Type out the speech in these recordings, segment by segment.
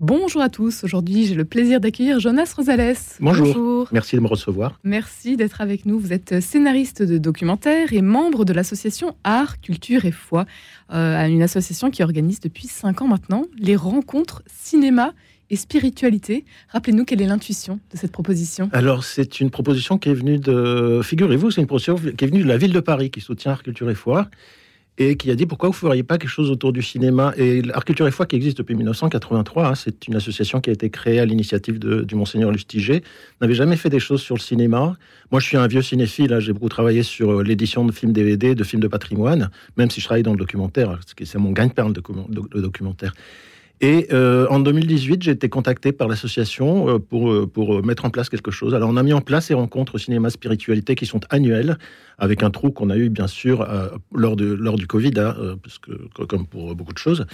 Bonjour à tous. Aujourd'hui, j'ai le plaisir d'accueillir Jonas Rosales. Bonjour. Merci de me recevoir. Merci d'être avec nous. Vous êtes scénariste de documentaires et membre de l'association Art, Culture et Foi, euh, une association qui organise depuis cinq ans maintenant les rencontres cinéma et spiritualité. Rappelez-nous quelle est l'intuition de cette proposition. Alors, c'est une proposition qui est venue de, figurez-vous, c'est une proposition qui est venue de la ville de Paris qui soutient Art, Culture et Foi et qui a dit pourquoi vous ne feriez pas quelque chose autour du cinéma? Et Art Culture et Foi, qui existe depuis 1983, hein, c'est une association qui a été créée à l'initiative du Monseigneur Lustiger, n'avait jamais fait des choses sur le cinéma. Moi, je suis un vieux cinéphile, hein, j'ai beaucoup travaillé sur euh, l'édition de films DVD, de films de patrimoine, même si je travaille dans le documentaire, c'est mon gagne-pain, le documentaire. Et euh, en 2018, j'ai été contacté par l'association euh, pour, euh, pour mettre en place quelque chose. Alors, on a mis en place ces rencontres cinéma-spiritualité qui sont annuelles, avec un trou qu'on a eu, bien sûr, lors, de, lors du Covid, hein, parce que, comme pour beaucoup de choses.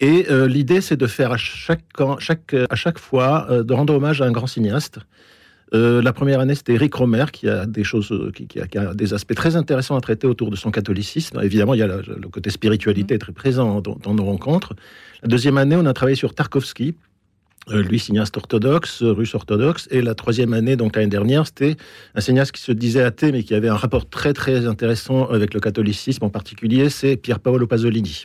Et l'idée, c'est de faire à chaque, chaque, à chaque fois, de rendre hommage à un grand cinéaste. Euh, la première année, c'était Eric Romer, qui a des choses, euh, qui, a, des aspects très intéressants à traiter autour de son catholicisme. Évidemment, il y a le côté spiritualité très présent dans, nos rencontres. La deuxième année, on a travaillé sur Tarkovsky, euh, lui, cinéaste orthodoxe, russe orthodoxe. Et la troisième année, donc l'année dernière, c'était un cinéaste qui se disait athée, mais qui avait un rapport très, très intéressant avec le catholicisme en particulier, c'est Pier Paolo Pasolini.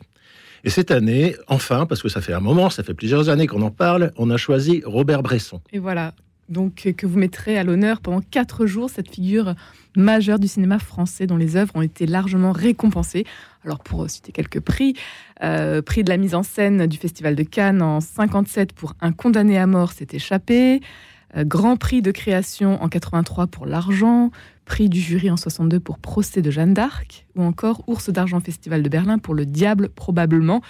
Et cette année, enfin, parce que ça fait un moment, ça fait plusieurs années qu'on en parle, on a choisi Robert Bresson. Et voilà, donc que vous mettrez à l'honneur pendant quatre jours cette figure majeure du cinéma français dont les œuvres ont été largement récompensées. Alors pour citer quelques prix, euh, prix de la mise en scène du Festival de Cannes en 57 pour Un condamné à mort s'est échappé, euh, Grand prix de création en 83 pour L'argent, prix du jury en 62 pour Procès de Jeanne d'Arc, ou encore Ours d'argent Festival de Berlin pour Le Diable probablement.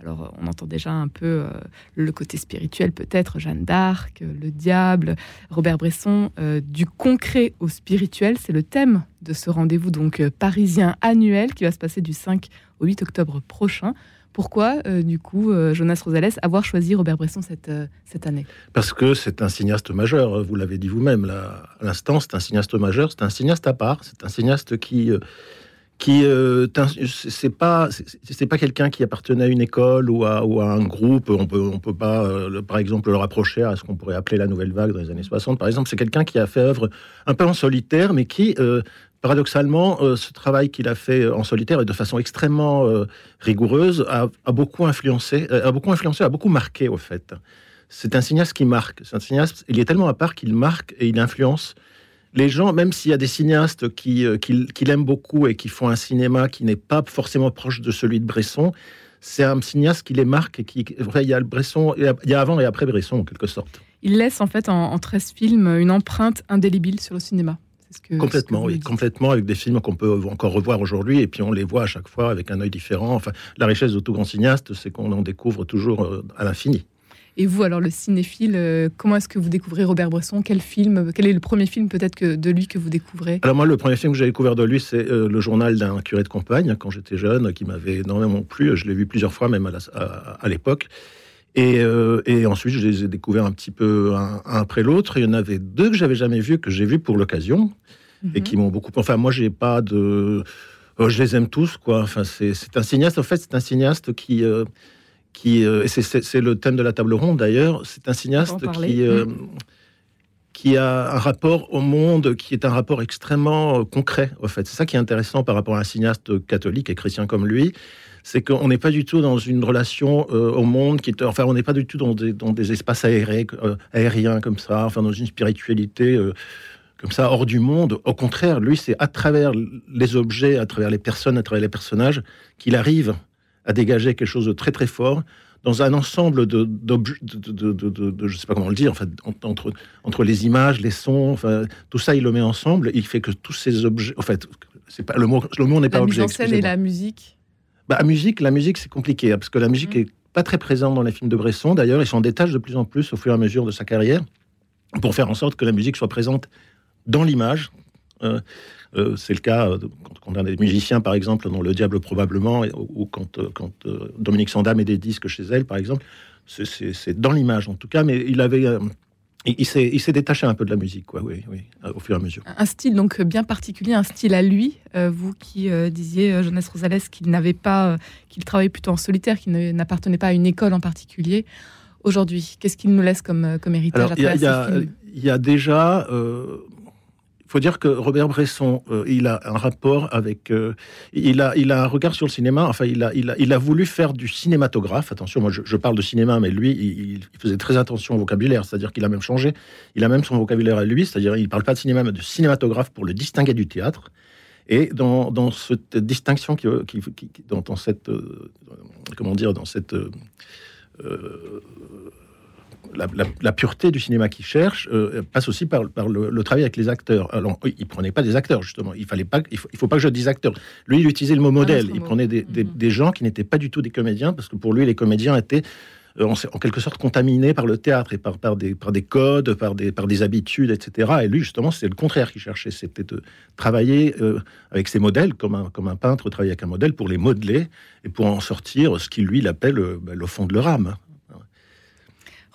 Alors, on entend déjà un peu euh, le côté spirituel, peut-être, Jeanne d'Arc, euh, le diable, Robert Bresson, euh, du concret au spirituel. C'est le thème de ce rendez-vous donc parisien annuel qui va se passer du 5 au 8 octobre prochain. Pourquoi, du coup, Jonas Rosales, avoir choisi Robert Bresson cette, cette année? Parce que c'est un cinéaste majeur, vous l'avez dit vous-même à l'instant, c'est un cinéaste majeur, c'est un cinéaste à part, c'est un cinéaste qui qui euh, c'est pas c'est pas quelqu'un qui appartenait à une école ou à, un groupe. On peut on peut pas euh, par exemple le rapprocher à ce qu'on pourrait appeler la nouvelle vague dans les années 60 par exemple. C'est quelqu'un qui a fait œuvre un peu en solitaire mais qui euh, paradoxalement ce travail qu'il a fait en solitaire et de façon extrêmement rigoureuse a, a, beaucoup influencé a beaucoup influencé a beaucoup marqué au fait. C'est un cinéaste qui marque. C'est un cinéaste il est tellement à part qu'il marque et il influence les gens, même s'il y a des cinéastes qui, euh, qui, l'aiment beaucoup et qui font un cinéma qui n'est pas forcément proche de celui de Bresson, c'est un cinéaste qui les marque et qui, il y a le Bresson, il y a avant et après Bresson en quelque sorte. Il laisse en fait en, 13 films une empreinte indélébile sur le cinéma. complètement, oui, complètement, avec des films qu'on peut encore revoir aujourd'hui, et puis on les voit à chaque fois avec un œil différent. Enfin, la richesse de tout grand cinéaste, c'est qu'on en découvre toujours euh, à l'infini. Et vous, alors le cinéphile, euh, comment est-ce que vous découvrez Robert Bresson Quel film Quel est le premier film peut-être que de lui que vous découvrez? Alors moi, le premier film que j'ai découvert de lui, c'est euh, le journal d'un curé de campagne quand j'étais jeune, qui m'avait énormément plu. Je l'ai vu plusieurs fois, même à l'époque. Et, euh, et, ensuite, je les ai découverts un petit peu un, après l'autre. Il y en avait deux que j'avais jamais vus, que j'ai vus pour l'occasion, et mhm. qui m'ont beaucoup. Enfin, moi, j'ai pas de. je les aime tous, quoi. Enfin, c'est un cinéaste. En fait, c'est un cinéaste qui qui, euh, c'est le thème de la table ronde d'ailleurs, c'est un cinéaste qui, euh, mm. qui a un rapport au monde qui est un rapport extrêmement euh, concret, en fait. C'est ça qui est intéressant par rapport à un cinéaste catholique et chrétien comme lui, c'est qu'on n'est pas du tout dans une relation au monde qui est, enfin, on n'est pas du tout dans des, dans des espaces aérés, aériens comme ça, enfin, dans une spiritualité comme ça, hors du monde. Au contraire, lui, c'est à travers les objets, à travers les personnes, à travers les personnages, qu'il arrive à dégager quelque chose de très très fort dans un ensemble de, de, de, de, je sais pas comment le dire, en fait, entre, entre les images, les sons, enfin, tout ça, il le met ensemble. il fait que tous ces objets, en fait, c'est pas le mot, le mot n'est pas objet. La mise en scène et la musique. Bah, la musique, la musique, c'est compliqué hein, parce que la musique mmh. est pas très présente dans les films de Bresson. D'ailleurs, il s'en détache de plus en plus au fur et à mesure de sa carrière pour faire en sorte que la musique soit présente dans l'image. Euh, euh, c'est le cas euh, quand, on a des musiciens, par exemple, dans Le Diable probablement, ou quand, quand Dominique Sandam met des disques chez elle, par exemple. C'est dans l'image, en tout cas, mais il avait il, s'est détaché un peu de la musique, quoi, oui, oui, au fur et à mesure. Un style donc bien particulier, un style à lui. Euh, vous qui euh, disiez, Jonas Rosales, qu'il n'avait pas, qu'il travaillait plutôt en solitaire, qu'il n'appartenait pas à une école en particulier. Aujourd'hui, qu'est-ce qu'il nous laisse comme, comme héritage Il y, y, a déjà faut dire que Robert Bresson, euh, il a un rapport avec, euh, il a, il a un regard sur le cinéma. Enfin, il a, il a, il a voulu faire du cinématographe. Attention, moi, je, parle de cinéma, mais lui, il, faisait très attention au vocabulaire. C'est-à-dire qu'il a même changé. Il a même son vocabulaire à lui. C'est-à-dire, il parle pas de cinéma, mais de cinématographe pour le distinguer du théâtre. Et dans, cette distinction qui, dans, cette, euh, comment dire, dans cette la, pureté du cinéma qu'il cherche euh, passe aussi par, le, travail avec les acteurs. Alors, il prenait pas des acteurs justement. Il fallait pas, il faut, pas que je dise acteurs. Lui, il utilisait le mot ah, modèle. il prenait mm-hmm. des, gens qui n'étaient pas du tout des comédiens parce que pour lui, les comédiens étaient euh, en, quelque sorte contaminés par le théâtre et par, par, des, par des codes, par des, par des habitudes, etc. Et lui, justement, c'est le contraire qu'il cherchait. C'était de travailler euh, avec ses modèles, comme un, comme un peintre travaille avec un modèle, pour les modeler et pour en sortir ce qu'il, lui, il appelle bah, le fond de leur âme.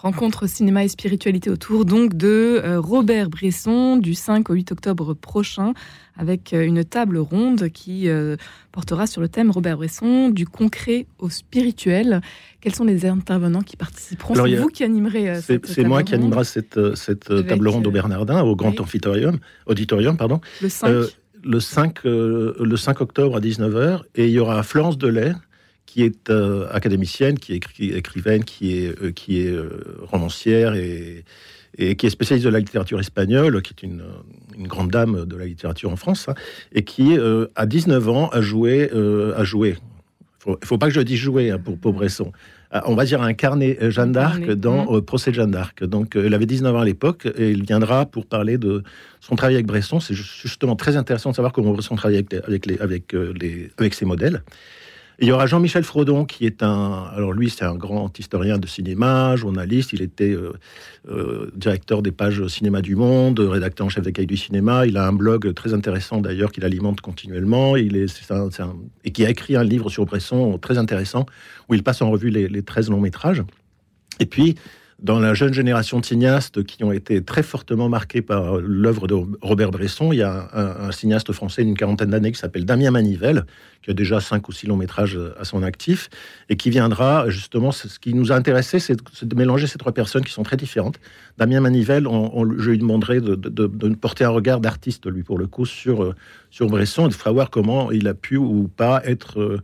Rencontre cinéma et spiritualité autour donc de euh, Robert Bresson du 5 au 8 octobre prochain avec euh, une table ronde qui euh, portera sur le thème Robert Bresson du concret au spirituel. Quels sont les intervenants qui participeront? C'est vous qui animerez cette C'est moi qui animera cette, table ronde au Bernardin, au Grand Auditorium, auditorium. Pardon. Le 5 le 5, le 5 octobre à 19h et il y aura Florence Delay qui est euh, académicienne, qui est écrivaine, qui est, euh, qui est euh, romancière et, et, qui est spécialiste de la littérature espagnole, qui est une, une grande dame de la littérature en France, hein, et qui, à 19 ans, a joué. a joué. Il ne faut pas que je dise jouer hein, pour, pour Bresson. On va dire incarné Jeanne d'Arc dans mmh. Procès de Jeanne d'Arc. Donc, elle avait 19 ans à l'époque et il viendra pour parler de son travail avec Bresson. C'est justement très intéressant de savoir comment Bresson travaille avec, avec, les, avec, les, avec ses modèles. Il y aura Jean-Michel Frodon, qui est un. Alors, lui, c'est un grand historien de cinéma, journaliste. Il était euh, euh, directeur des pages Cinéma du Monde, rédacteur en chef des cahiers du cinéma. Il a un blog très intéressant, d'ailleurs, qu'il alimente continuellement. Il est, et qui a écrit un livre sur Bresson très intéressant, où il passe en revue les, les 13 longs métrages. Et puis, dans la jeune génération de cinéastes qui ont été très fortement marqués par l'œuvre de Robert Bresson, il y a un, cinéaste français d'une quarantaine d'années qui s'appelle Damien Manivelle, qui a déjà cinq ou six longs métrages à son actif, et qui viendra justement, ce qui nous a intéressé, c'est de mélanger ces trois personnes qui sont très différentes. Damien Manivelle, je lui demanderai de, porter un regard d'artiste, lui, pour le coup, sur, sur Bresson, et de voir comment il a pu ou pas être euh,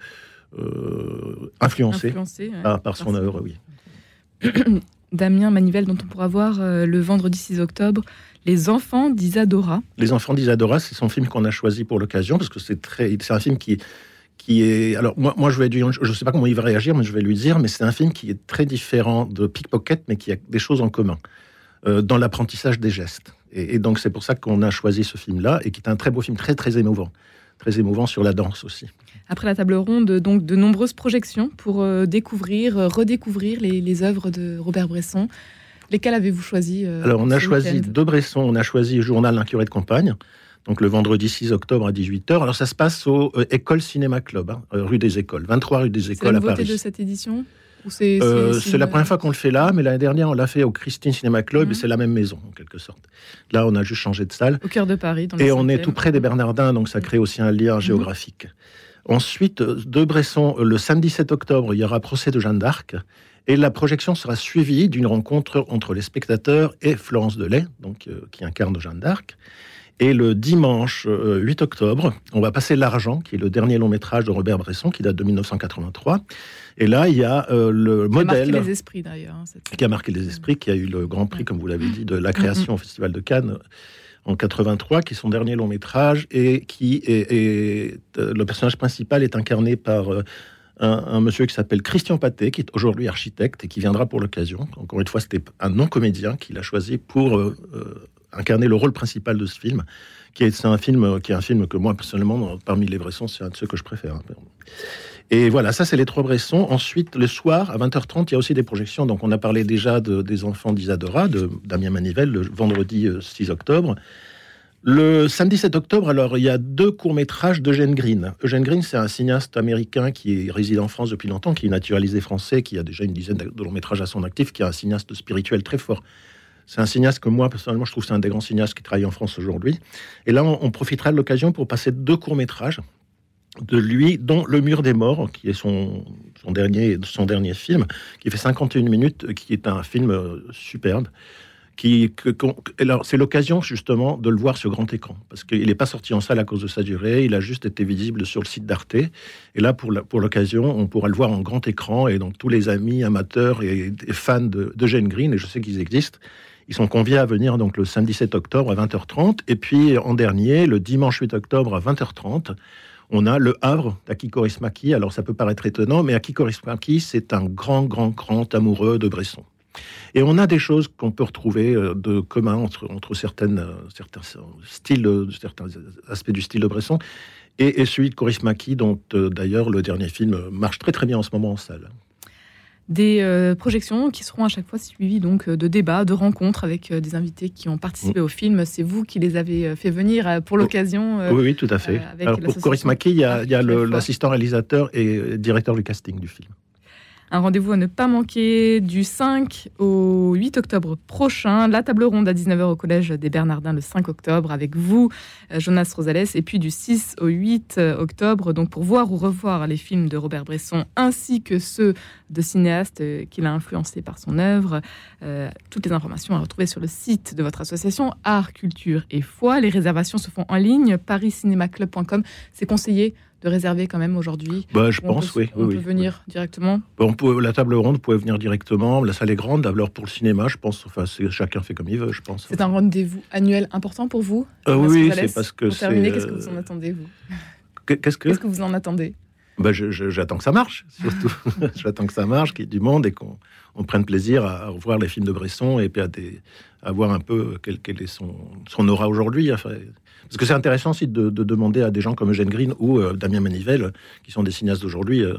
euh, influencé, par, son œuvre, oui. Damien Manivelle, dont on pourra voir euh, le vendredi 6 octobre, Les enfants d'Isadora. Les enfants d'Isadora, c'est son film qu'on a choisi pour l'occasion, parce que c'est très, c'est un film qui, qui est. Alors, moi, moi je vais dire, je ne sais pas comment il va réagir, mais je vais lui dire, mais c'est un film qui est très différent de Pickpocket, mais qui a des choses en commun euh, dans l'apprentissage des gestes. Et, et donc, c'est pour ça qu'on a choisi ce film-là, et qui est un très beau film, très, très émouvant. Très émouvant sur la danse aussi. Après la table ronde, donc de nombreuses projections pour euh, découvrir, euh, redécouvrir les, œuvres de Robert Bresson. Lesquelles avez-vous choisi euh, Alors, on a choisi de Bresson, on a choisi Journal d'un curé de campagne, donc le vendredi 6 octobre à 18h. Alors, ça se passe au École Cinéma Club, hein, rue des Écoles, 23 rue des Écoles à Paris. C'est la de cette édition? C'est la première fois qu'on le fait là, mais l'année dernière, on l'a fait au Christine Cinéma Club, et mhm. c'est la même maison, en quelque sorte. Là, on a juste changé de salle. Au cœur de Paris. et on est tout près des Bernardins, donc ça crée aussi un lien mhm. géographique. Ensuite, de Bresson, le samedi 7 octobre, il y aura procès de Jeanne d'Arc. Et la projection sera suivie d'une rencontre entre les spectateurs et Florence Delay, donc, euh, qui incarne Jeanne d'Arc. Et le dimanche 8 euh, octobre, on va passer L'Argent, qui est le dernier long métrage de Robert Bresson, qui date de 1983. Et là, il y a euh, le modèle. Qui a marqué les esprits d'ailleurs. Hein, qui a marqué les esprits, qui a eu le grand prix, comme vous l'avez dit, de la création au Festival de Cannes en 83, qui est son dernier long métrage, et qui est, euh, le personnage principal est incarné par euh, un, monsieur qui s'appelle Christian Paté, qui est aujourd'hui architecte et qui viendra pour l'occasion. Encore une fois, c'était un non-comédien qu'il a choisi pour euh, incarner le rôle principal de ce film, qui est, un film qui est un film que moi personnellement, parmi les Bressons, c'est un de ceux que je préfère. Hein. Et voilà, ça c'est les trois Bressons. Ensuite, le soir, à 20h30, il y a aussi des projections. Donc on a parlé déjà de, des enfants d'Isadora, de Damien Manivelle, le vendredi 6 euh, octobre. Le samedi 7 octobre, alors il y a deux courts-métrages d'Eugène Green. Eugène Green, c'est un cinéaste américain qui réside en France depuis longtemps, qui est naturalisé français, qui a déjà une dizaine de longs-métrages à son actif, qui est un cinéaste spirituel très fort. C'est un cinéaste que moi, personnellement, je trouve c'est un des grands cinéastes qui travaille en France aujourd'hui. Et là, on, profitera de l'occasion pour passer deux courts-métrages de lui, dont Le Mur des Morts, qui est son, dernier, son dernier film, qui fait 51 minutes, qui est un film euh, superbe. Qui, c'est l'occasion justement de le voir sur grand écran, parce qu'il n'est pas sorti en salle à cause de sa durée, il a juste été visible sur le site d'Arte. Et là, pour, l'occasion, on pourra le voir en grand écran, et donc tous les amis amateurs et, fans de, Jane Green, et je sais qu'ils existent, ils sont conviés à venir donc le samedi 7 octobre à 20h30 et puis en dernier, le dimanche 8 octobre à 20h30, on a Le Havre d'Akiko Ismaki. Alors ça peut paraître étonnant, mais Akiko Ismaki, c'est un grand, grand, grand amoureux de Bresson. Et on a des choses qu'on peut retrouver euh, de commun entre, entre certaines, euh, certains styles, certains aspects du style de Bresson et, celui de Korismaki, dont euh, d'ailleurs le dernier film marche très très bien en ce moment en salle des euh, projections qui seront à chaque fois suivies donc de débats, de rencontres avec euh, des invités qui ont participé mm. au film. C'est vous qui les avez fait venir pour l'occasion. oui, oui, tout à fait. Alors pour Coris Maki, il y a l'assistant réalisateur et directeur du casting du film. Un rendez-vous à ne pas manquer du 5 au 8 octobre prochain. La table ronde à 19h au Collège des Bernardins le 5 octobre avec vous, euh, Jonas Rosales. Et puis du 6 au 8 octobre, donc pour voir ou revoir les films de Robert Bresson ainsi que ceux de cinéastes euh, qu'il a influencés par son œuvre. Euh, toutes les informations à retrouver sur le site de votre association Art, Culture et Foi. Les réservations se font en ligne, pariscinémaclub.com. C'est conseillé de réserver quand même aujourd'hui bah, Je pense, oui. On peut venir directement on peut, La table ronde, vous pouvez venir directement. La salle est grande. Alors pour le cinéma, je pense, enfin, chacun fait comme il veut, je pense. C'est un rendez-vous annuel important pour vous? Euh, Oui, c'est parce que c'est. qu'est-ce que vous en attendez, vous? Qu'est-ce que, qu'est-ce que vous en attendez? Bah, j'attends que ça marche, surtout. j'attends que ça marche, qu'il y ait du monde et qu'on on prenne plaisir à, revoir les films de Bresson et puis à, des, à voir un peu quel, quel est son, son aura aujourd'hui. Enfin, parce que c'est intéressant aussi de, demander à des gens comme Eugène Green ou euh, Damien Manivelle, qui sont des cinéastes d'aujourd'hui, euh,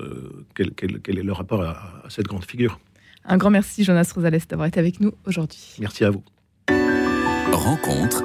euh, quel, est leur rapport à, cette grande figure. Un grand merci, Jonas Rosales, d'avoir été avec nous aujourd'hui. Merci à vous. Rencontre